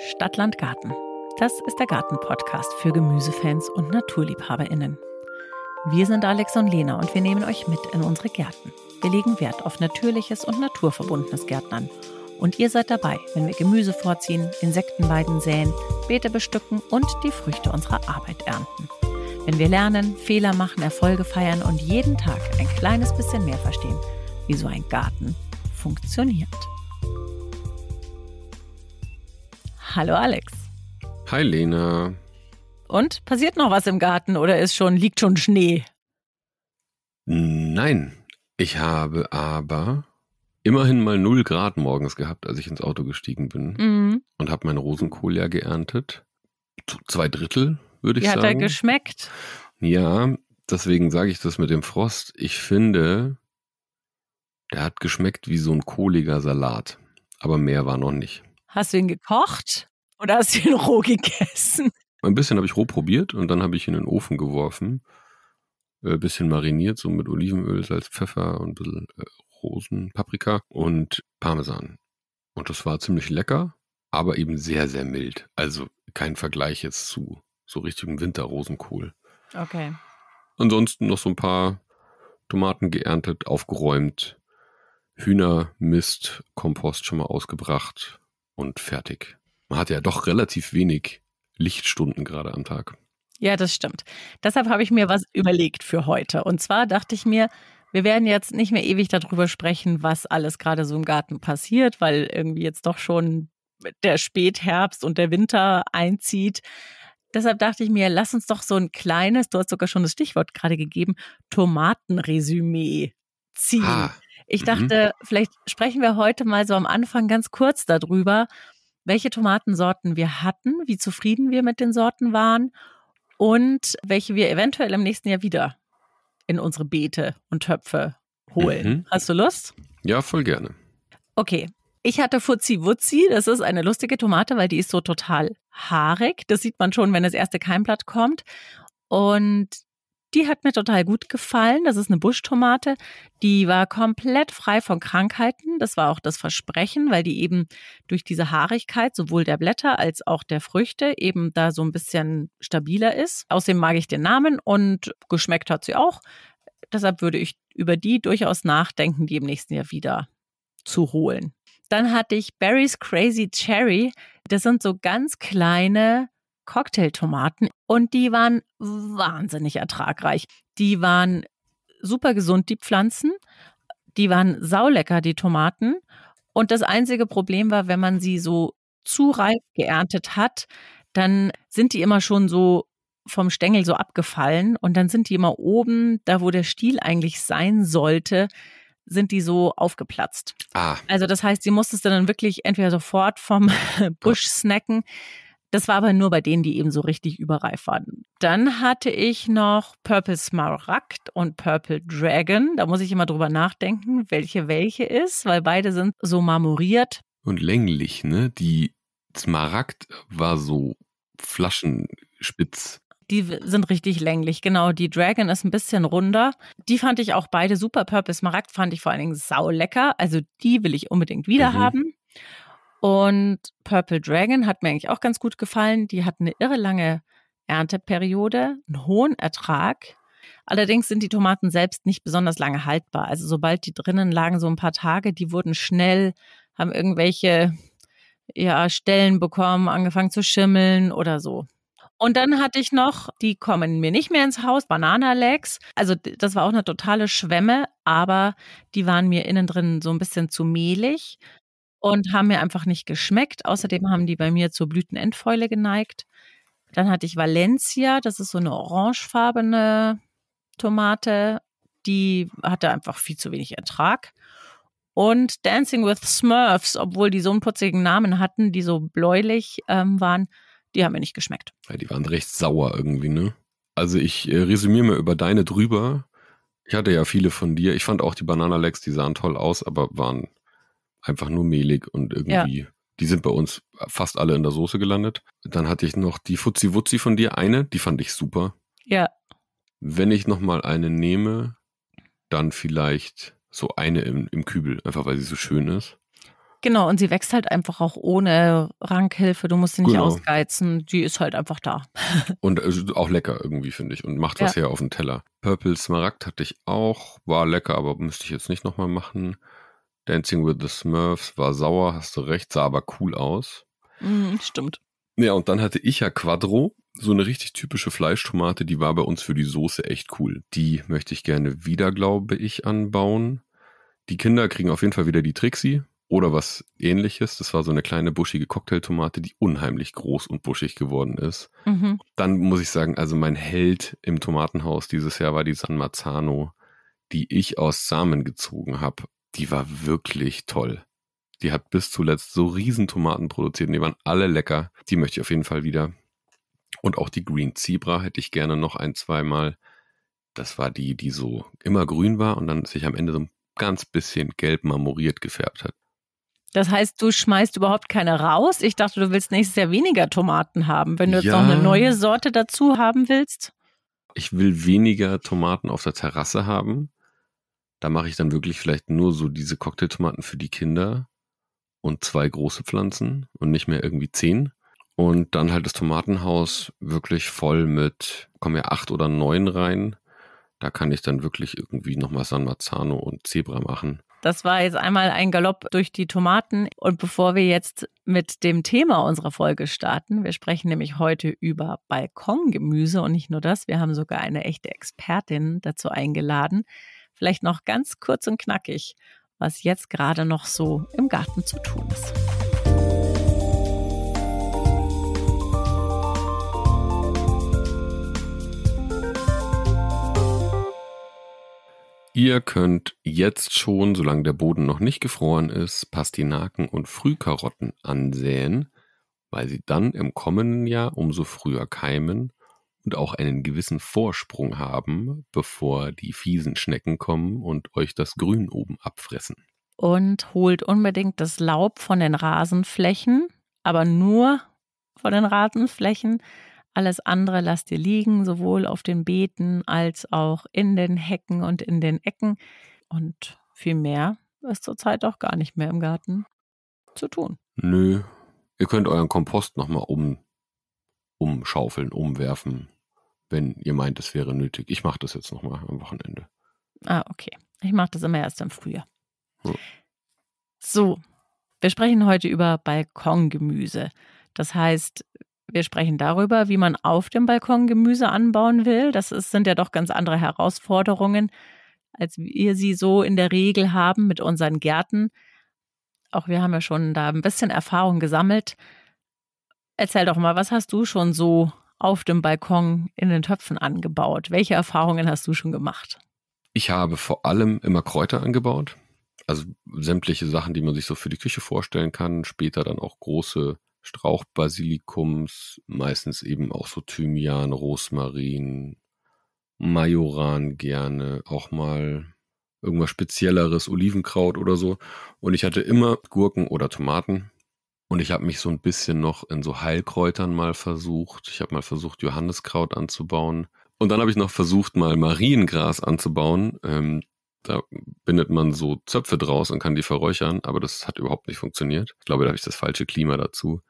Stadtland Garten. Das ist der Garten-Podcast für Gemüsefans und NaturliebhaberInnen. Wir sind Alex und Lena und wir nehmen euch mit in unsere Gärten. Wir legen Wert auf natürliches und naturverbundenes Gärtnern. Und ihr seid dabei, wenn wir Gemüse vorziehen, Insektenweiden säen, Beete bestücken und die Früchte unserer Arbeit ernten. Wenn wir lernen, Fehler machen, Erfolge feiern und jeden Tag ein kleines bisschen mehr verstehen, wie so ein Garten funktioniert. Hallo Alex. Hi Lena. Und passiert noch was im Garten oder ist schon liegt schon Schnee? Nein, ich habe aber immerhin mal 0 Grad morgens gehabt, als ich ins Auto gestiegen bin Mhm. und habe meinen Rosenkohl ja geerntet. Zwei Drittel, würde ich Wie hat er sagen. geschmeckt? ja, deswegen sage ich das mit dem Frost. Ich finde, der hat geschmeckt wie so ein kohliger Salat. Aber mehr war noch nicht. Hast du ihn gekocht oder hast du ihn roh gegessen? Ein bisschen habe ich roh probiert und dann habe ich ihn in den Ofen geworfen. Ein bisschen mariniert, so mit Olivenöl, Salz, Pfeffer und ein bisschen äh, Rosen, Paprika und Parmesan. Und das war ziemlich lecker, aber eben sehr, sehr mild. Also kein Vergleich jetzt zu so richtigem Winterrosenkohl. Okay. Ansonsten noch so ein paar Tomaten geerntet, aufgeräumt, Hühnermist, Kompost schon mal ausgebracht und fertig. Man hat ja doch relativ wenig Lichtstunden gerade am Tag. Ja, das stimmt. Deshalb habe ich mir was überlegt für heute. Und zwar dachte ich mir, wir werden jetzt nicht mehr ewig darüber sprechen, was alles gerade so im Garten passiert, weil irgendwie jetzt doch schon der Spätherbst und der Winter einzieht. Deshalb dachte ich mir, lass uns doch so ein kleines, du hast sogar schon das Stichwort gerade gegeben, Tomatenresümee ziehen. Ah, Ich Mhm. dachte, vielleicht sprechen wir heute mal so am Anfang ganz kurz darüber, welche Tomatensorten wir hatten, wie zufrieden wir mit den Sorten waren und welche wir eventuell im nächsten Jahr wieder in unsere Beete und Töpfe holen. Mhm. Hast du Lust? ja, voll gerne. Okay. Ich hatte Fuzzi Wuzzi. Das ist eine lustige Tomate, weil die ist so total haarig. Das sieht man schon, wenn das erste Keimblatt kommt. Und die hat mir total gut gefallen. Das ist eine Buschtomate. Die war komplett frei von Krankheiten. Das war auch das Versprechen, weil die eben durch diese Haarigkeit sowohl der Blätter als auch der Früchte eben da so ein bisschen stabiler ist. Außerdem mag ich den Namen und geschmeckt hat sie auch. Deshalb würde ich über die durchaus nachdenken, die im nächsten Jahr wieder zu holen. Dann hatte ich Barry's Crazy Cherry. Das sind so ganz kleine Cocktailtomaten und die waren wahnsinnig ertragreich. Die waren super gesund, die Pflanzen. Die waren saulecker, die Tomaten. Und das einzige Problem war, wenn man sie so zu reif geerntet hat, dann sind die immer schon so vom Stängel so abgefallen und dann sind die immer oben, da wo der Stiel eigentlich sein sollte, sind die so aufgeplatzt. Ah, Also das heißt, sie musstest du dann wirklich entweder sofort vom Busch snacken. Das war aber nur bei denen, die eben so richtig überreif waren. Dann hatte ich noch Purple Smaragd und Purple Dragon. Da muss ich immer drüber nachdenken, welche welche ist, weil beide sind so marmoriert. und länglich, ne? Die Smaragd war so flaschenspitz. Die sind richtig länglich. Genau, die Dragon ist ein bisschen runder. Die fand ich auch beide super. Purple Smaragd fand ich vor allen Dingen saulecker. Also die will ich unbedingt wieder Mhm. haben. Und Purple Dragon hat mir eigentlich auch ganz gut gefallen. Die hat eine irre lange Ernteperiode, einen hohen Ertrag. Allerdings sind die Tomaten selbst nicht besonders lange haltbar. Also sobald die drinnen lagen, so ein paar Tage, die wurden schnell, haben irgendwelche ja, Stellen bekommen, angefangen zu schimmeln oder so. Und dann hatte ich noch, die kommen mir nicht mehr ins Haus, Bananalegs. Also das war auch eine totale Schwemme, aber die waren mir innen drin so ein bisschen zu mehlig und haben mir einfach nicht geschmeckt. Außerdem haben die bei mir zur Blütenendfäule geneigt. Dann hatte ich Valencia, das ist so eine orangefarbene Tomate. Die hatte einfach viel zu wenig Ertrag. Und Dancing with Smurfs, obwohl die so einen putzigen Namen hatten, die so bläulich ähm, waren, die haben mir nicht geschmeckt. Ja, die waren recht sauer irgendwie, ne? Also ich äh, resümiere mal über deine drüber. Ich hatte ja viele von dir. Ich fand auch die Bananalegs, die sahen toll aus, aber waren einfach nur mehlig und irgendwie, die sind bei uns fast alle in der Soße gelandet. Dann hatte ich noch die Fuzzi Wuzzi von dir, eine, die fand ich super. Ja, Wenn ich nochmal eine nehme, dann vielleicht so eine im, im Kübel, einfach weil sie so schön ist. Genau, und sie wächst halt einfach auch ohne Rankhilfe. Du musst sie nicht Genau. ausgeizen. Die ist halt einfach da. Und äh, auch lecker irgendwie, finde ich. Und macht was her auf den Teller. Purple Smaragd hatte ich auch. War lecker, aber müsste ich jetzt nicht nochmal machen. Dancing with the Smurfs war sauer, hast du recht, sah aber cool aus. Mhm, stimmt. Ja, und dann hatte ich ja Quadro, so eine richtig typische Fleischtomate, die war bei uns für die Soße echt cool. Die möchte ich gerne wieder, glaube ich, anbauen. Die Kinder kriegen auf jeden Fall wieder die Trixie oder was ähnliches. Das war so eine kleine buschige Cocktailtomate, die unheimlich groß und buschig geworden ist. Mhm. Dann muss ich sagen, also mein Held im Tomatenhaus dieses Jahr war die San Marzano, die ich aus Samen gezogen habe. Die war wirklich toll. Die hat bis zuletzt so riesen Tomaten produziert und die waren alle lecker. Die möchte ich auf jeden Fall wieder. Und auch die Green Zebra hätte ich gerne noch ein, zweimal. Das war die, die so immer grün war und dann sich am Ende so ein ganz bisschen gelb marmoriert gefärbt hat. Das heißt, du schmeißt überhaupt keine raus. Ich dachte, du willst nächstes Jahr weniger Tomaten haben. Wenn du jetzt Ja. noch eine neue Sorte dazu haben willst. Ich will weniger Tomaten auf der Terrasse haben. Da mache ich dann wirklich vielleicht nur so diese Cocktailtomaten für die Kinder und zwei große Pflanzen und nicht mehr irgendwie zehn. Und dann halt das Tomatenhaus wirklich voll mit, kommen ja acht oder neun rein. Da kann ich dann wirklich irgendwie nochmal San Marzano und Zebra machen. Das war jetzt einmal ein Galopp durch die Tomaten. Und bevor wir jetzt mit dem Thema unserer Folge starten, wir sprechen nämlich heute über Balkongemüse und nicht nur das, wir haben sogar eine echte Expertin dazu eingeladen. Vielleicht noch ganz kurz und knackig, was jetzt gerade noch so im Garten zu tun ist. Ihr könnt jetzt schon, solange der Boden noch nicht gefroren ist, Pastinaken und Frühkarotten ansäen, weil sie dann im kommenden Jahr umso früher keimen und auch einen gewissen Vorsprung haben, bevor die fiesen Schnecken kommen und euch das Grün oben abfressen. Und holt unbedingt das Laub von den Rasenflächen, aber nur von den Rasenflächen. Alles andere lasst ihr liegen, sowohl auf den Beeten als auch in den Hecken und in den Ecken. Und viel mehr ist zurzeit auch gar nicht mehr im Garten zu tun. Nö, ihr könnt euren Kompost nochmal um, umschaufeln, umwerfen, wenn ihr meint, es wäre nötig. Ich mache das jetzt nochmal am Wochenende. Ah, okay. Ich mache das immer erst im Frühjahr. Hm. So, wir sprechen heute über Balkongemüse. Das heißt, wir sprechen darüber, wie man auf dem Balkon Gemüse anbauen will. Das ist, sind ja doch ganz andere Herausforderungen, als wir sie so in der Regel haben mit unseren Gärten. Auch wir haben ja schon da ein bisschen Erfahrung gesammelt. Erzähl doch mal, was hast du schon so auf dem Balkon in den Töpfen angebaut? Welche Erfahrungen hast du schon gemacht? Ich habe vor allem immer Kräuter angebaut. Also sämtliche Sachen, die man sich so für die Küche vorstellen kann. Später dann auch große Strauchbasilikums, meistens eben auch so Thymian, Rosmarin, Majoran gerne, auch mal irgendwas Spezielleres, Olivenkraut oder so. Und ich hatte immer Gurken oder Tomaten. Und ich habe mich so ein bisschen noch in so Heilkräutern mal versucht. Ich habe mal versucht, Johanniskraut anzubauen. Und dann habe ich noch versucht, mal Mariengras anzubauen. Ähm, da bindet man so Zöpfe draus und kann die verräuchern, aber das hat überhaupt nicht funktioniert. Ich glaube, da habe ich das falsche Klima dazu.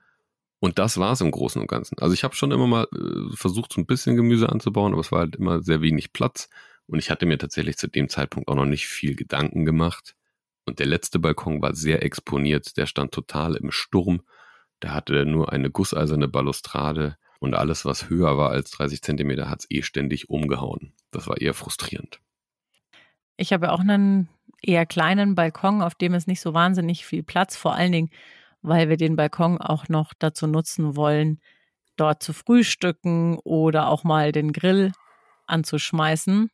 Und das war es im Großen und Ganzen. Also ich habe schon immer mal äh, versucht, so ein bisschen Gemüse anzubauen, aber es war halt immer sehr wenig Platz. Und ich hatte mir tatsächlich zu dem Zeitpunkt auch noch nicht viel Gedanken gemacht. Und der letzte Balkon war sehr exponiert. Der stand total im Sturm. Da hatte er nur eine gusseiserne Balustrade und alles, was höher war als 30 Zentimeter, hat es eh ständig umgehauen. Das war eher frustrierend. Ich habe auch einen eher kleinen Balkon, auf dem ist nicht so wahnsinnig viel Platz, vor allen Dingen, weil wir den Balkon auch noch dazu nutzen wollen, dort zu frühstücken oder auch mal den Grill anzuschmeißen.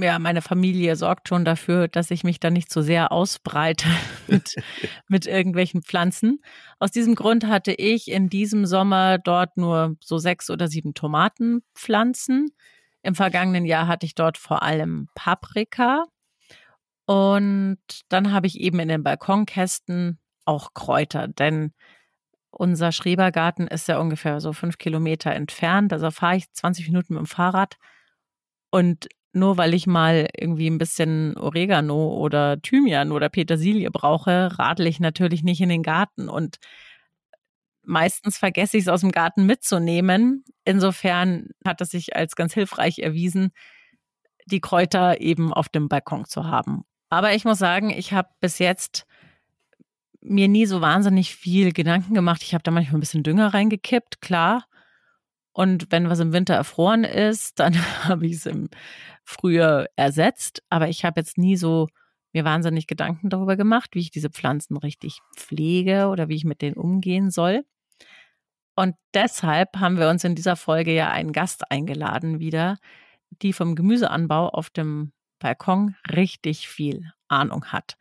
Ja, meine Familie sorgt schon dafür, dass ich mich da nicht so sehr ausbreite mit, mit irgendwelchen Pflanzen. Aus diesem Grund hatte ich in diesem Sommer dort nur so sechs oder sieben Tomatenpflanzen. Im vergangenen Jahr hatte ich dort vor allem Paprika. Und dann habe ich eben in den Balkonkästen auch Kräuter, denn unser Schrebergarten ist ja ungefähr so fünf Kilometer entfernt. Also fahre ich 20 Minuten mit dem Fahrrad und nur weil ich mal irgendwie ein bisschen Oregano oder Thymian oder Petersilie brauche, radle ich natürlich nicht in den Garten. Und meistens vergesse ich es aus dem Garten mitzunehmen. Insofern hat es sich als ganz hilfreich erwiesen, die Kräuter eben auf dem Balkon zu haben. Aber ich muss sagen, ich habe bis jetzt mir nie so wahnsinnig viel Gedanken gemacht. Ich habe da manchmal ein bisschen Dünger reingekippt, klar. Und wenn was im Winter erfroren ist, dann habe ich es im Frühjahr ersetzt. Aber ich habe jetzt nie so mir wahnsinnig Gedanken darüber gemacht, wie ich diese Pflanzen richtig pflege oder wie ich mit denen umgehen soll. Und deshalb haben wir uns in dieser Folge ja einen Gast eingeladen wieder, die vom Gemüseanbau auf dem Balkon richtig viel Ahnung hat.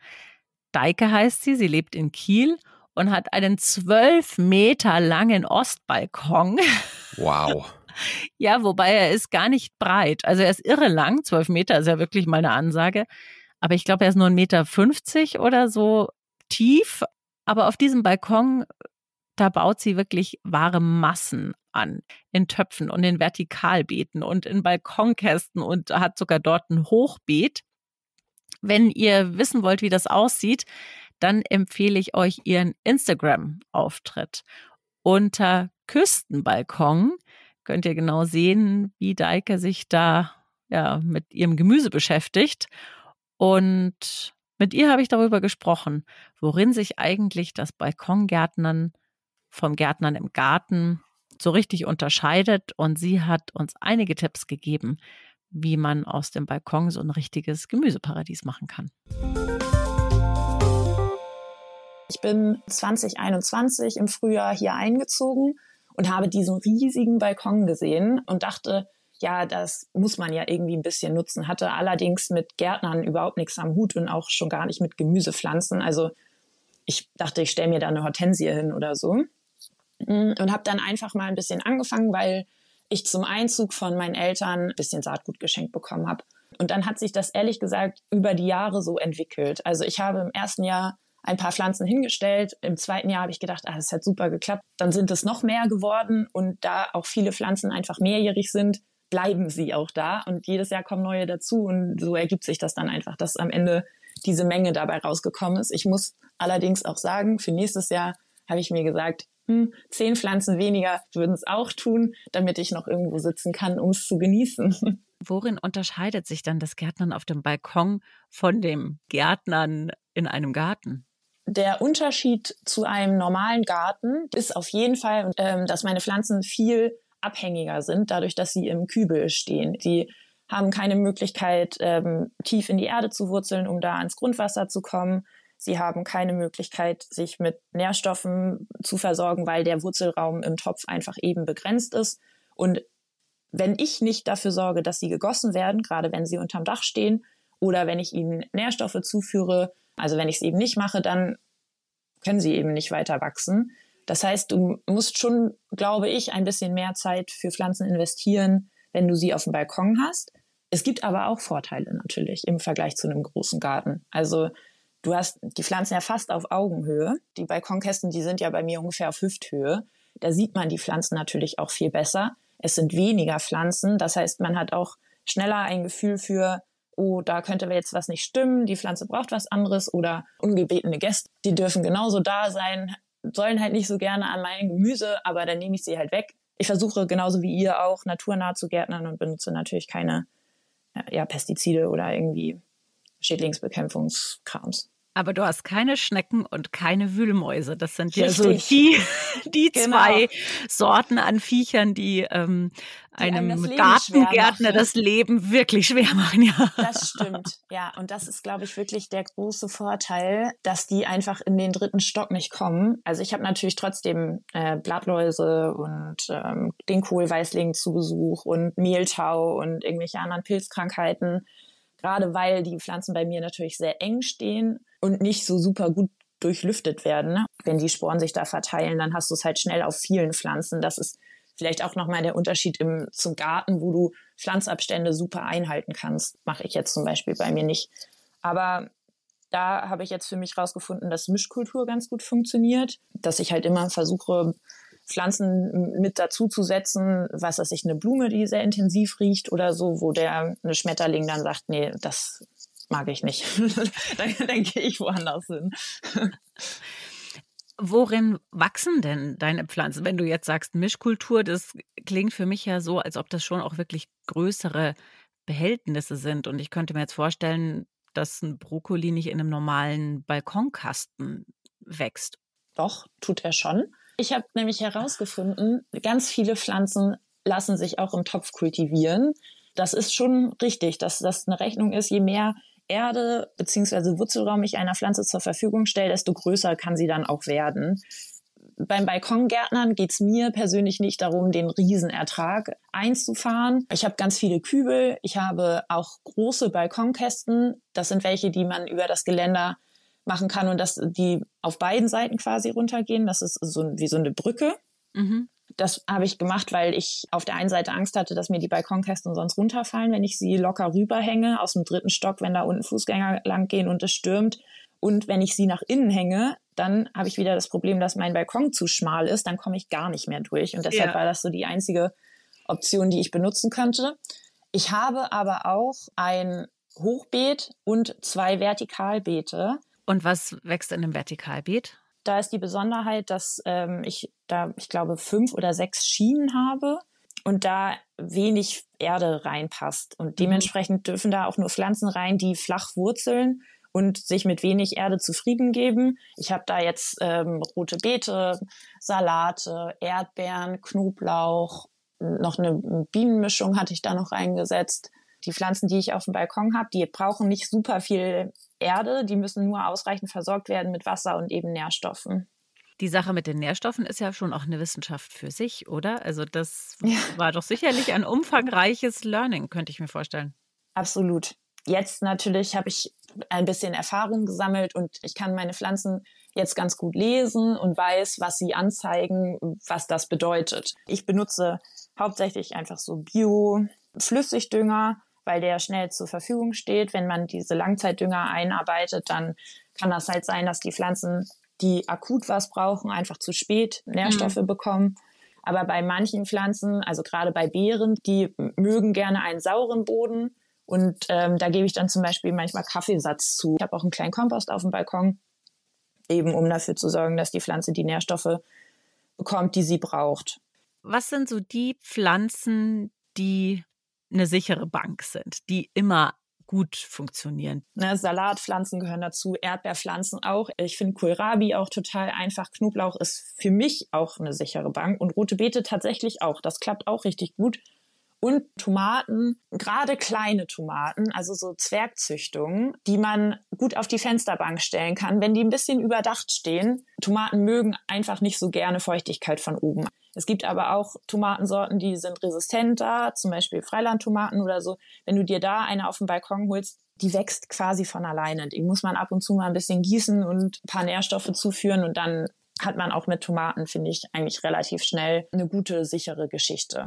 Deike heißt sie, sie lebt in Kiel und hat einen zwölf Meter langen Ostbalkon. Wow. ja, wobei er ist gar nicht breit. Also er ist irre lang, zwölf Meter ist ja wirklich mal eine Ansage. Aber ich glaube, er ist nur ein Meter fünfzig oder so tief. Aber auf diesem Balkon, da baut sie wirklich wahre Massen an. In Töpfen und in Vertikalbeeten und in Balkonkästen und hat sogar dort ein Hochbeet. Wenn ihr wissen wollt, wie das aussieht, dann empfehle ich euch ihren Instagram-Auftritt. Unter Küstenbalkon könnt ihr genau sehen, wie Deike sich da ja, mit ihrem Gemüse beschäftigt. Und mit ihr habe ich darüber gesprochen, worin sich eigentlich das Balkongärtnern vom Gärtnern im Garten so richtig unterscheidet. Und sie hat uns einige Tipps gegeben, wie man aus dem Balkon so ein richtiges Gemüseparadies machen kann. Ich bin 2021 im Frühjahr hier eingezogen und habe diesen riesigen Balkon gesehen und dachte, ja, das muss man ja irgendwie ein bisschen nutzen. Hatte allerdings mit Gärtnern überhaupt nichts am Hut und auch schon gar nicht mit Gemüsepflanzen. Also ich dachte, ich stelle mir da eine Hortensie hin oder so. Und habe dann einfach mal ein bisschen angefangen, weil ich zum Einzug von meinen Eltern ein bisschen Saatgut geschenkt bekommen habe. Und dann hat sich das ehrlich gesagt über die Jahre so entwickelt. Also ich habe im ersten Jahr ein paar Pflanzen hingestellt. Im zweiten Jahr habe ich gedacht, ah, das hat super geklappt. Dann sind es noch mehr geworden und da auch viele Pflanzen einfach mehrjährig sind, bleiben sie auch da und jedes Jahr kommen neue dazu und so ergibt sich das dann einfach, dass am Ende diese Menge dabei rausgekommen ist. Ich muss allerdings auch sagen, für nächstes Jahr habe ich mir gesagt, hm, zehn Pflanzen weniger würden es auch tun, damit ich noch irgendwo sitzen kann, um es zu genießen. Worin unterscheidet sich dann das Gärtnern auf dem Balkon von dem Gärtnern in einem Garten? Der Unterschied zu einem normalen Garten ist auf jeden Fall, ähm, dass meine Pflanzen viel abhängiger sind, dadurch, dass sie im Kübel stehen. Die haben keine Möglichkeit, ähm, tief in die Erde zu wurzeln, um da ans Grundwasser zu kommen. Sie haben keine Möglichkeit, sich mit Nährstoffen zu versorgen, weil der Wurzelraum im Topf einfach eben begrenzt ist. Und wenn ich nicht dafür sorge, dass sie gegossen werden, gerade wenn sie unterm Dach stehen, oder wenn ich ihnen Nährstoffe zuführe, also wenn ich es eben nicht mache, dann können sie eben nicht weiter wachsen. Das heißt, du musst schon, glaube ich, ein bisschen mehr Zeit für Pflanzen investieren, wenn du sie auf dem Balkon hast. Es gibt aber auch Vorteile natürlich im Vergleich zu einem großen Garten. Also du hast die Pflanzen ja fast auf Augenhöhe. Die Balkonkästen, die sind ja bei mir ungefähr auf Hüfthöhe. Da sieht man die Pflanzen natürlich auch viel besser. Es sind weniger Pflanzen. Das heißt, man hat auch schneller ein Gefühl für, oh, da könnte jetzt was nicht stimmen, die Pflanze braucht was anderes oder ungebetene Gäste, die dürfen genauso da sein, sollen halt nicht so gerne an mein Gemüse, aber dann nehme ich sie halt weg. Ich versuche genauso wie ihr auch naturnah zu gärtnern und benutze natürlich keine ja, Pestizide oder irgendwie Schädlingsbekämpfungskrams. Aber du hast keine Schnecken und keine Wühlmäuse. Das sind ja so die, die genau. zwei Sorten an Viechern, die ähm, einem die Gartengärtner das Leben wirklich schwer machen. Ja. Das stimmt. Ja, und das ist, glaube ich, wirklich der große Vorteil, dass die einfach in den dritten Stock nicht kommen. Also ich habe natürlich trotzdem äh, Blattläuse und ähm, den Kohlweißling zu Besuch und Mehltau und irgendwelche anderen Pilzkrankheiten gerade weil die Pflanzen bei mir natürlich sehr eng stehen und nicht so super gut durchlüftet werden. Ne? Wenn die Sporen sich da verteilen, dann hast du es halt schnell auf vielen Pflanzen. Das ist vielleicht auch nochmal der Unterschied im, zum Garten, wo du Pflanzabstände super einhalten kannst. Mache ich jetzt zum Beispiel bei mir nicht. Aber da habe ich jetzt für mich rausgefunden, dass Mischkultur ganz gut funktioniert, dass ich halt immer versuche, Pflanzen mit dazu zu setzen, was weiß ich, eine Blume, die sehr intensiv riecht oder so, wo der eine Schmetterling dann sagt, nee, das mag ich nicht. dann, dann gehe ich woanders hin. Worin wachsen denn deine Pflanzen? Wenn du jetzt sagst Mischkultur, das klingt für mich ja so, als ob das schon auch wirklich größere Behältnisse sind. Und ich könnte mir jetzt vorstellen, dass ein Brokkoli nicht in einem normalen Balkonkasten wächst. Doch, tut er schon. Ich habe nämlich herausgefunden, ganz viele Pflanzen lassen sich auch im Topf kultivieren. Das ist schon richtig, dass das eine Rechnung ist. Je mehr Erde bzw. Wurzelraum ich einer Pflanze zur Verfügung stelle, desto größer kann sie dann auch werden. Beim Balkongärtnern geht's mir persönlich nicht darum, den Riesenertrag einzufahren. Ich habe ganz viele Kübel. Ich habe auch große Balkonkästen. Das sind welche, die man über das Geländer machen kann und dass die auf beiden Seiten quasi runtergehen. Das ist so wie so eine Brücke. Mhm. Das habe ich gemacht, weil ich auf der einen Seite Angst hatte, dass mir die Balkonkästen sonst runterfallen, wenn ich sie locker rüberhänge aus dem dritten Stock, wenn da unten Fußgänger lang gehen und es stürmt. Und wenn ich sie nach innen hänge, dann habe ich wieder das Problem, dass mein Balkon zu schmal ist, dann komme ich gar nicht mehr durch. Und deshalb ja. war das so die einzige Option, die ich benutzen könnte. Ich habe aber auch ein Hochbeet und zwei Vertikalbeete. Und was wächst in einem Vertikalbeet? Da ist die Besonderheit, dass ähm, ich da, ich glaube, fünf oder sechs Schienen habe und da wenig Erde reinpasst. Und mhm. dementsprechend dürfen da auch nur Pflanzen rein, die flach wurzeln und sich mit wenig Erde zufrieden geben. Ich habe da jetzt ähm, rote Beete, Salate, Erdbeeren, Knoblauch, noch eine Bienenmischung hatte ich da noch reingesetzt die Pflanzen, die ich auf dem Balkon habe, die brauchen nicht super viel Erde, die müssen nur ausreichend versorgt werden mit Wasser und eben Nährstoffen. Die Sache mit den Nährstoffen ist ja schon auch eine Wissenschaft für sich, oder? Also das ja. war doch sicherlich ein umfangreiches Learning, könnte ich mir vorstellen. Absolut. Jetzt natürlich habe ich ein bisschen Erfahrung gesammelt und ich kann meine Pflanzen jetzt ganz gut lesen und weiß, was sie anzeigen, was das bedeutet. Ich benutze hauptsächlich einfach so Bio-Flüssigdünger, weil der schnell zur Verfügung steht. Wenn man diese Langzeitdünger einarbeitet, dann kann das halt sein, dass die Pflanzen, die akut was brauchen, einfach zu spät Nährstoffe mhm. bekommen. Aber bei manchen Pflanzen, also gerade bei Beeren, die mögen gerne einen sauren Boden. Und ähm, da gebe ich dann zum Beispiel manchmal Kaffeesatz zu. Ich habe auch einen kleinen Kompost auf dem Balkon, eben um dafür zu sorgen, dass die Pflanze die Nährstoffe bekommt, die sie braucht. Was sind so die Pflanzen, die eine sichere Bank sind, die immer gut funktionieren. Ne, Salatpflanzen gehören dazu, Erdbeerpflanzen auch. Ich finde Kohlrabi auch total einfach. Knoblauch ist für mich auch eine sichere Bank und rote Beete tatsächlich auch. Das klappt auch richtig gut. Und Tomaten, gerade kleine Tomaten, also so Zwergzüchtungen, die man gut auf die Fensterbank stellen kann, wenn die ein bisschen überdacht stehen. Tomaten mögen einfach nicht so gerne Feuchtigkeit von oben. Es gibt aber auch Tomatensorten, die sind resistenter, zum Beispiel Freilandtomaten oder so. Wenn du dir da eine auf dem Balkon holst, die wächst quasi von alleine. Die muss man ab und zu mal ein bisschen gießen und ein paar Nährstoffe zuführen und dann hat man auch mit Tomaten, finde ich, eigentlich relativ schnell eine gute, sichere Geschichte.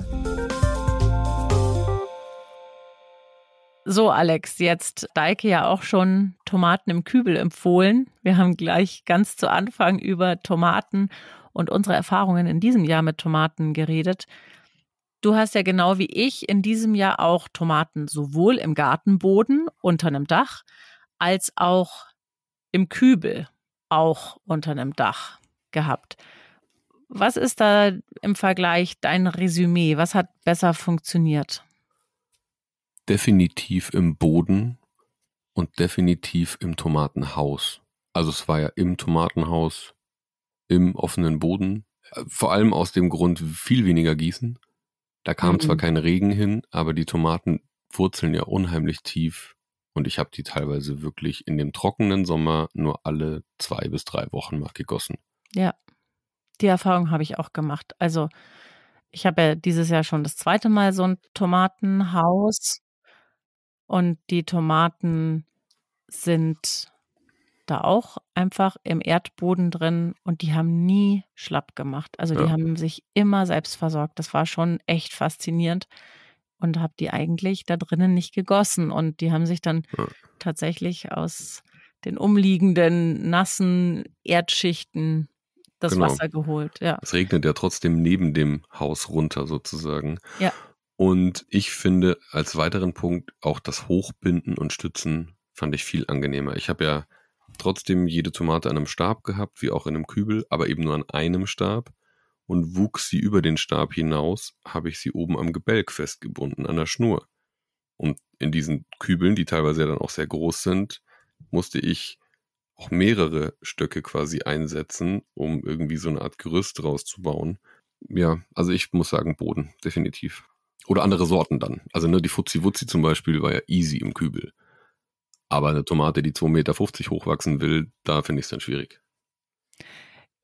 So, Alex, jetzt Deike ja auch schon Tomaten im Kübel empfohlen. Wir haben gleich ganz zu Anfang über Tomaten und unsere Erfahrungen in diesem Jahr mit Tomaten geredet. Du hast ja genau wie ich in diesem Jahr auch Tomaten sowohl im Gartenboden unter einem Dach als auch im Kübel, auch unter einem Dach gehabt. Was ist da im Vergleich dein Resümee? Was hat besser funktioniert? Definitiv im Boden und definitiv im Tomatenhaus. Also es war ja im Tomatenhaus im offenen Boden. Vor allem aus dem Grund viel weniger gießen. Da kam mhm. zwar kein Regen hin, aber die Tomaten wurzeln ja unheimlich tief. Und ich habe die teilweise wirklich in dem trockenen Sommer nur alle zwei bis drei Wochen mal gegossen. Ja, die Erfahrung habe ich auch gemacht. Also ich habe ja dieses Jahr schon das zweite Mal so ein Tomatenhaus und die Tomaten sind da auch einfach im Erdboden drin und die haben nie schlapp gemacht. Also die ja. haben sich immer selbst versorgt. Das war schon echt faszinierend und habe die eigentlich da drinnen nicht gegossen und die haben sich dann ja. tatsächlich aus den umliegenden nassen Erdschichten das Genau. Wasser geholt. Ja. Es regnet ja trotzdem neben dem Haus runter sozusagen. Ja. Und ich finde als weiteren Punkt auch das Hochbinden und Stützen fand ich viel angenehmer. Ich habe ja trotzdem jede Tomate an einem Stab gehabt, wie auch in einem Kübel, aber eben nur an einem Stab. Und wuchs sie über den Stab hinaus, habe ich sie oben am Gebälk festgebunden, an der Schnur. Und in diesen Kübeln, die teilweise ja dann auch sehr groß sind, musste ich auch mehrere Stöcke quasi einsetzen, um irgendwie so eine Art Gerüst draus zu bauen. Ja, also ich muss sagen, Boden, definitiv. Oder andere Sorten dann. Also ne, die Fuzzi-Wuzzi zum Beispiel war ja easy im Kübel. Aber eine Tomate, die 2,50 Meter hochwachsen will, da finde ich es dann schwierig.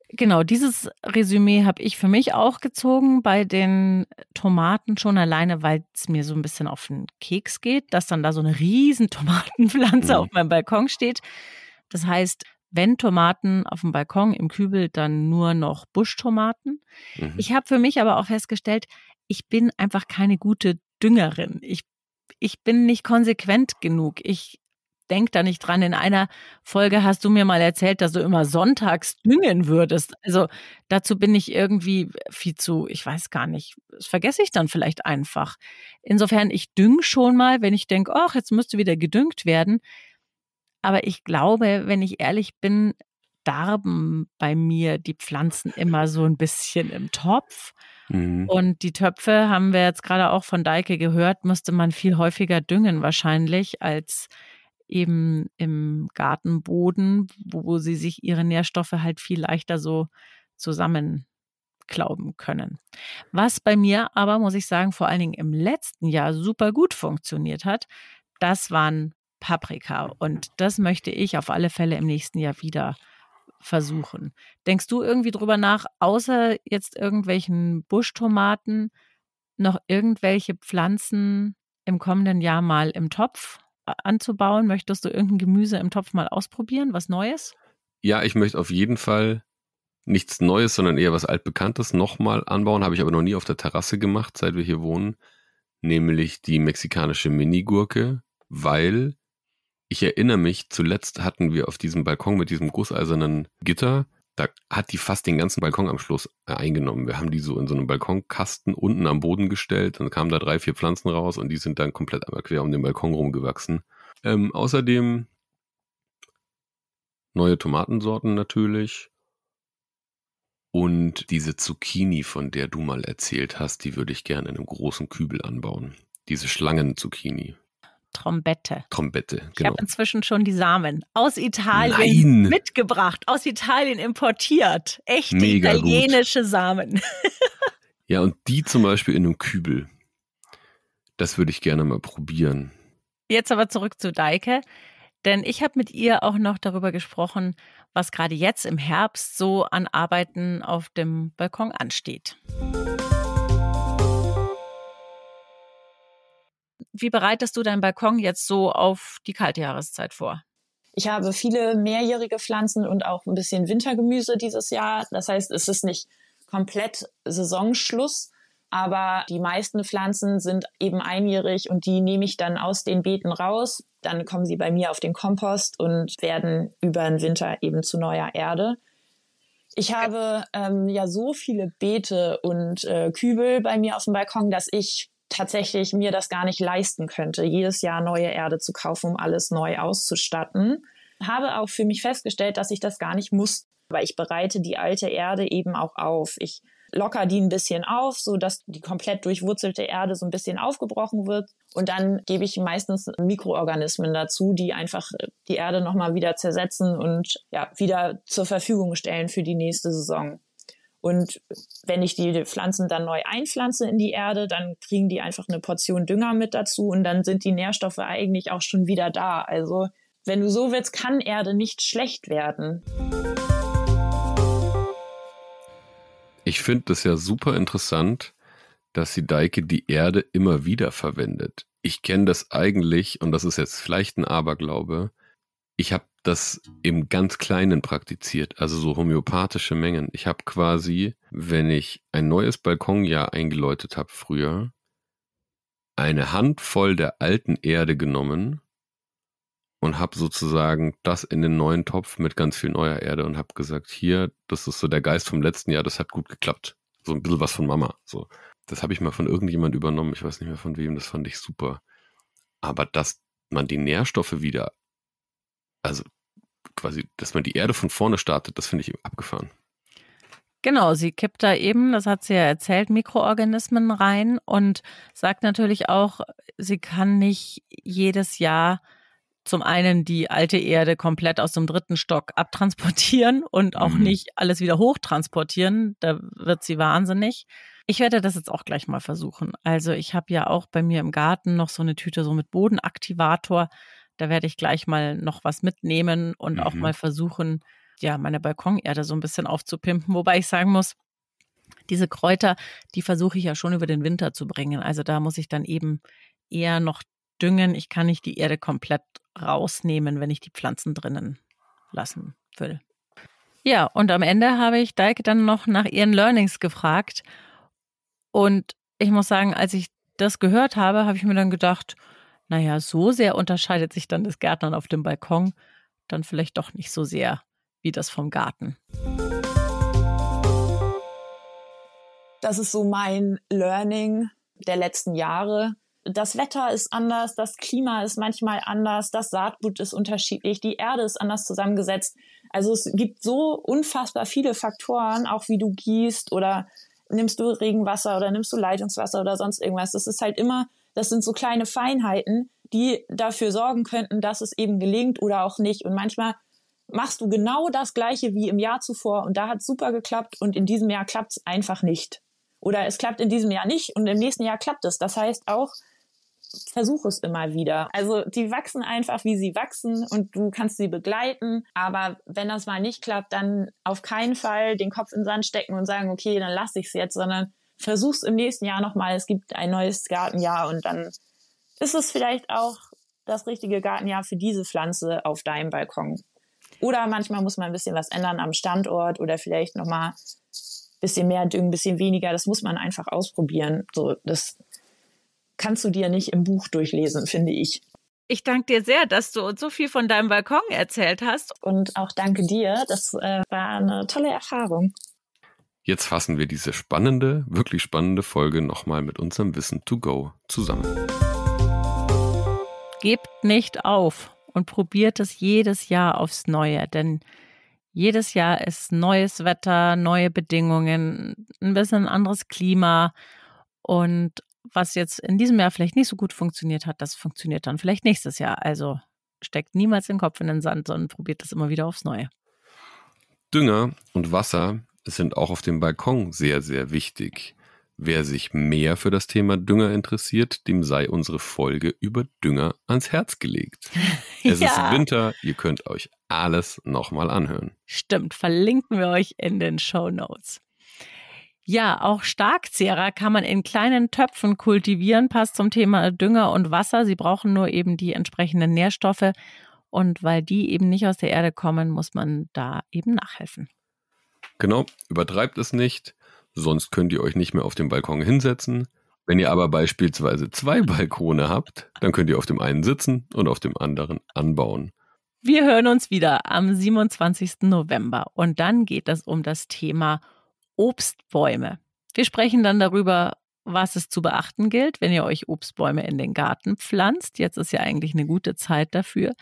Genau, dieses Resümee habe ich für mich auch gezogen bei den Tomaten schon alleine, weil es mir so ein bisschen auf den Keks geht, dass dann da so eine riesen Tomatenpflanze Mhm. auf meinem Balkon steht. Das heißt, wenn Tomaten auf dem Balkon im Kübel, dann nur noch Buschtomaten. Mhm. Ich habe für mich aber auch festgestellt, ich bin einfach keine gute Düngerin. Ich, ich bin nicht konsequent genug. Ich denk da nicht dran. In einer Folge hast du mir mal erzählt, dass du immer sonntags düngen würdest. Also dazu bin ich irgendwie viel zu, ich weiß gar nicht, das vergesse ich dann vielleicht einfach. Insofern, ich düng schon mal, wenn ich denke, ach, jetzt müsste wieder gedüngt werden. Aber ich glaube, wenn ich ehrlich bin, darben bei mir die Pflanzen immer so ein bisschen im Topf. Mhm. Und die Töpfe haben wir jetzt gerade auch von Deike gehört, müsste man viel häufiger düngen wahrscheinlich als eben im Gartenboden, wo sie sich ihre Nährstoffe halt viel leichter so zusammenklauben können. Was bei mir aber, muss ich sagen, vor allen Dingen im letzten Jahr super gut funktioniert hat, das waren Paprika. Und das möchte ich auf alle Fälle im nächsten Jahr wieder versuchen. Denkst du irgendwie drüber nach, außer jetzt irgendwelchen Buschtomaten, noch irgendwelche Pflanzen im kommenden Jahr mal im Topf a- anzubauen? Möchtest du irgendein Gemüse im Topf mal ausprobieren, was Neues? Ja, ich möchte auf jeden Fall nichts Neues, sondern eher was Altbekanntes nochmal anbauen. Habe ich aber noch nie auf der Terrasse gemacht, seit wir hier wohnen. Nämlich die mexikanische Minigurke, weil ich erinnere mich, zuletzt hatten wir auf diesem Balkon mit diesem gusseisernen Gitter, da hat die fast den ganzen Balkon am Schluss äh, eingenommen. Wir haben die so in so einem Balkonkasten unten am Boden gestellt, dann kamen da drei, vier Pflanzen raus und die sind dann komplett einmal quer um den Balkon rumgewachsen. Ähm, außerdem neue Tomatensorten natürlich. Und diese Zucchini, von der du mal erzählt hast, die würde ich gerne in einem großen Kübel anbauen. Diese Schlangen-Zucchini. Trombette. Trombette, Ich genau. habe inzwischen schon die Samen aus Italien Nein! mitgebracht, aus Italien importiert. Echte Mega gut. italienische Samen. Ja, und die zum Beispiel in einem Kübel. Das würde ich gerne mal probieren. Jetzt aber zurück zu Deike, denn ich habe mit ihr auch noch darüber gesprochen, was gerade jetzt im Herbst so an Arbeiten auf dem Balkon ansteht. Wie bereitest du deinen Balkon jetzt so auf die kalte Jahreszeit vor? Ich habe viele mehrjährige Pflanzen und auch ein bisschen Wintergemüse dieses Jahr. Das heißt, es ist nicht komplett Saisonschluss, aber die meisten Pflanzen sind eben einjährig und die nehme ich dann aus den Beeten raus. Dann kommen sie bei mir auf den Kompost und werden über den Winter eben zu neuer Erde. Ich habe ähm, ja so viele Beete und äh, Kübel bei mir auf dem Balkon, dass ich tatsächlich mir das gar nicht leisten könnte, jedes Jahr neue Erde zu kaufen, um alles neu auszustatten. Habe auch für mich festgestellt, dass ich das gar nicht muss, weil ich bereite die alte Erde eben auch auf. Ich locker die ein bisschen auf, so dass die komplett durchwurzelte Erde so ein bisschen aufgebrochen wird. Und dann gebe ich meistens Mikroorganismen dazu, die einfach die Erde nochmal wieder zersetzen und ja, wieder zur Verfügung stellen für die nächste Saison. Und wenn ich die Pflanzen dann neu einpflanze in die Erde, dann kriegen die einfach eine Portion Dünger mit dazu und dann sind die Nährstoffe eigentlich auch schon wieder da. Also wenn du so willst, kann Erde nicht schlecht werden. Ich finde das ja super interessant, dass die Deike die Erde immer wieder verwendet. Ich kenne das eigentlich, und das ist jetzt vielleicht ein Aberglaube, ich habe das im ganz Kleinen praktiziert, also so homöopathische Mengen. Ich habe quasi, wenn ich ein neues Balkonjahr eingeläutet habe früher, eine Handvoll der alten Erde genommen und habe sozusagen das in den neuen Topf mit ganz viel neuer Erde und habe gesagt, hier, das ist so der Geist vom letzten Jahr, das hat gut geklappt. So ein bisschen was von Mama. So, das habe ich mal von irgendjemand übernommen. Ich weiß nicht mehr von wem. Das fand ich super. Aber dass man die Nährstoffe wieder, also quasi, dass man die Erde von vorne startet, das finde ich abgefahren. Genau, sie kippt da eben, das hat sie ja erzählt, Mikroorganismen rein und sagt natürlich auch, sie kann nicht jedes Jahr zum einen die alte Erde komplett aus dem dritten Stock abtransportieren und auch mhm. nicht alles wieder hochtransportieren. Da wird sie wahnsinnig. Ich werde das jetzt auch gleich mal versuchen. Also ich habe ja auch bei mir im Garten noch so eine Tüte so mit Bodenaktivator. Da werde ich gleich mal noch was mitnehmen und mhm. auch mal versuchen, ja, meine Balkonerde so ein bisschen aufzupimpen. Wobei ich sagen muss, diese Kräuter, die versuche ich ja schon über den Winter zu bringen. Also da muss ich dann eben eher noch düngen. Ich kann nicht die Erde komplett rausnehmen, wenn ich die Pflanzen drinnen lassen will. Ja, und am Ende habe ich Daike dann noch nach ihren Learnings gefragt. Und ich muss sagen, als ich das gehört habe, habe ich mir dann gedacht, naja, so sehr unterscheidet sich dann das Gärtnern auf dem Balkon dann vielleicht doch nicht so sehr wie das vom Garten. Das ist so mein Learning der letzten Jahre. Das Wetter ist anders, das Klima ist manchmal anders, das Saatgut ist unterschiedlich, die Erde ist anders zusammengesetzt. Also es gibt so unfassbar viele Faktoren, auch wie du gießt oder nimmst du Regenwasser oder nimmst du Leitungswasser oder sonst irgendwas. Das ist halt immer, das sind so kleine Feinheiten, die dafür sorgen könnten, dass es eben gelingt oder auch nicht. Und manchmal machst du genau das Gleiche wie im Jahr zuvor und da hat super geklappt und in diesem Jahr klappt es einfach nicht. Oder es klappt in diesem Jahr nicht und im nächsten Jahr klappt es. Das heißt auch, versuch es immer wieder. Also die wachsen einfach, wie sie wachsen und du kannst sie begleiten. Aber wenn das mal nicht klappt, dann auf keinen Fall den Kopf in den Sand stecken und sagen, okay, dann lasse ich es jetzt, sondern versuch's im nächsten Jahr nochmal. Es gibt ein neues Gartenjahr und dann ist es vielleicht auch das richtige Gartenjahr für diese Pflanze auf deinem Balkon. Oder manchmal muss man ein bisschen was ändern am Standort oder vielleicht nochmal ein bisschen mehr düngen, ein bisschen weniger. Das muss man einfach ausprobieren. So, das kannst du dir nicht im Buch durchlesen, finde ich. Ich danke dir sehr, dass du uns so viel von deinem Balkon erzählt hast. Und auch danke dir. Das äh, war eine tolle Erfahrung. Jetzt fassen wir diese spannende, wirklich spannende Folge nochmal mit unserem Wissen to go zusammen. Gebt nicht auf und probiert es jedes Jahr aufs Neue, denn jedes Jahr ist neues Wetter, neue Bedingungen, ein bisschen anderes Klima und was jetzt in diesem Jahr vielleicht nicht so gut funktioniert hat, das funktioniert dann vielleicht nächstes Jahr. Also steckt niemals den Kopf in den Sand, sondern probiert es immer wieder aufs Neue. Dünger und Wasser sind auch auf dem Balkon sehr, sehr wichtig. Wer sich mehr für das Thema Dünger interessiert, dem sei unsere Folge über Dünger ans Herz gelegt. Es ja. ist Winter, ihr könnt euch alles nochmal anhören. Stimmt, verlinken wir euch in den Show Notes. Ja, auch Starkzehrer kann man in kleinen Töpfen kultivieren, passt zum Thema Dünger und Wasser. Sie brauchen nur eben die entsprechenden Nährstoffe. Und weil die eben nicht aus der Erde kommen, muss man da eben nachhelfen. Genau, übertreibt es nicht, sonst könnt ihr euch nicht mehr auf dem Balkon hinsetzen. Wenn ihr aber beispielsweise zwei Balkone habt, dann könnt ihr auf dem einen sitzen und auf dem anderen anbauen. Wir hören uns wieder am 27. November und dann geht es um das Thema Obstbäume. Wir sprechen dann darüber, was es zu beachten gilt, wenn ihr euch Obstbäume in den Garten pflanzt. Jetzt ist ja eigentlich eine gute Zeit dafür.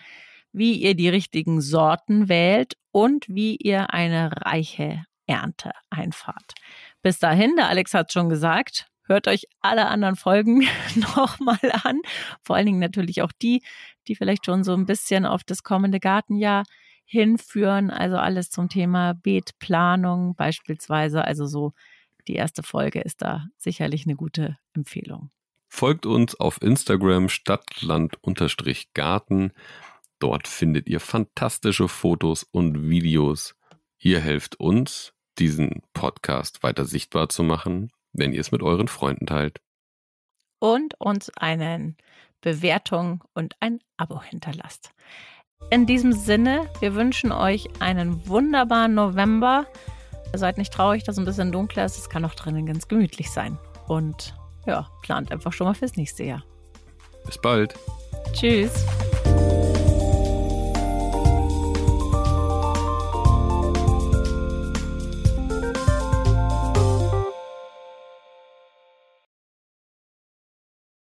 Wie ihr die richtigen Sorten wählt und wie ihr eine reiche Ernte einfahrt. Bis dahin, der Alex hat schon gesagt, hört euch alle anderen Folgen nochmal an. Vor allen Dingen natürlich auch die, die vielleicht schon so ein bisschen auf das kommende Gartenjahr hinführen. Also alles zum Thema Beetplanung beispielsweise. Also so die erste Folge ist da sicherlich eine gute Empfehlung. Folgt uns auf Instagram stadtland-garten. Dort findet ihr fantastische Fotos und Videos. Ihr helft uns, diesen Podcast weiter sichtbar zu machen, wenn ihr es mit euren Freunden teilt. Und uns eine Bewertung und ein Abo hinterlasst. In diesem Sinne, wir wünschen euch einen wunderbaren November. Seid nicht traurig, dass es ein bisschen dunkler ist. Es kann auch drinnen ganz gemütlich sein. Und ja, plant einfach schon mal fürs nächste Jahr. Bis bald. Tschüss.